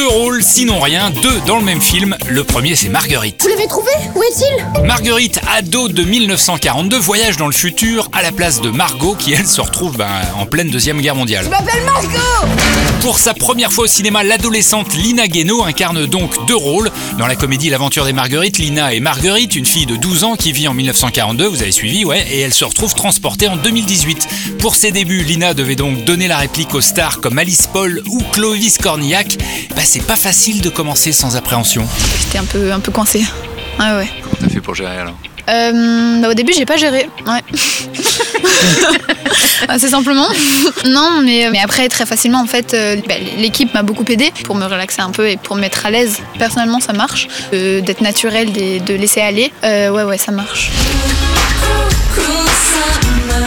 Deux rôles, sinon rien, deux dans le même film. Le premier, c'est Marguerite. Vous l'avez trouvé Où est-il Marguerite, ado de 1942, voyage dans le futur à la place de Margot, qui elle se retrouve ben, en pleine Deuxième Guerre mondiale. Je m'appelle Margot Pour sa première fois au cinéma, l'adolescente Lina Guénaud incarne donc deux rôles. Dans la comédie L'aventure des Marguerites, Lina est Marguerite, une fille de 12 ans qui vit en 1942, vous avez suivi, ouais, et elle se retrouve transportée en 2018. Pour ses débuts, Lina devait donc donner la réplique aux stars comme Alice Paul ou Clovis Cornillac. Bah, c'est pas facile de commencer sans appréhension. J'étais un peu, un peu coincée. Ouais, ouais. Comment t'as fait pour gérer alors Euh, bah, au début, j'ai pas géré. Ouais. Assez simplement. non, mais, mais après, très facilement, en fait, euh, bah, l'équipe m'a beaucoup aidé pour me relaxer un peu et pour me mettre à l'aise. Personnellement, ça marche. Euh, D'être naturel, des- de laisser aller. Euh, ouais, ouais, ça marche.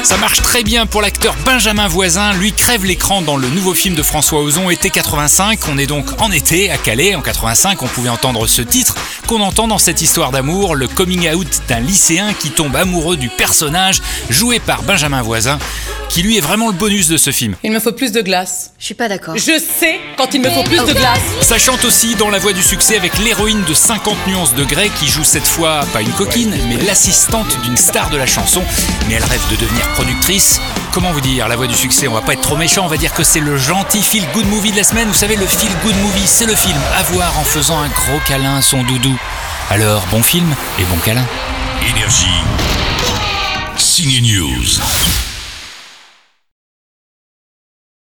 Ça marche très bien pour l'acteur Benjamin Voisin. Lui crève l'écran dans le nouveau film de François Ozon, Été 85. On est donc en été, à Calais. En 85, on pouvait entendre ce titre qu'on entend dans cette histoire d'amour, le coming out d'un lycéen qui tombe amoureux du personnage joué par Benjamin Voisin, qui lui est vraiment le bonus de ce film. Il me faut plus de glace. Je suis pas d'accord. Je sais quand il me faut plus de glace. Ça chante aussi dans la voie du succès avec l'héroïne de 50 nuances de Grey qui joue cette fois pas une coquine, mais l'assistante d'une star de la chanson. Mais elle rêve de devenir productrice. Comment vous dire, la voie du succès, on va pas être trop méchant, on va dire que c'est le gentil feel good movie de la semaine. Vous savez, le feel good movie, c'est le film à voir en faisant un gros câlin à son doudou. Alors, bon film et bon câlin. Énergie. Signe News.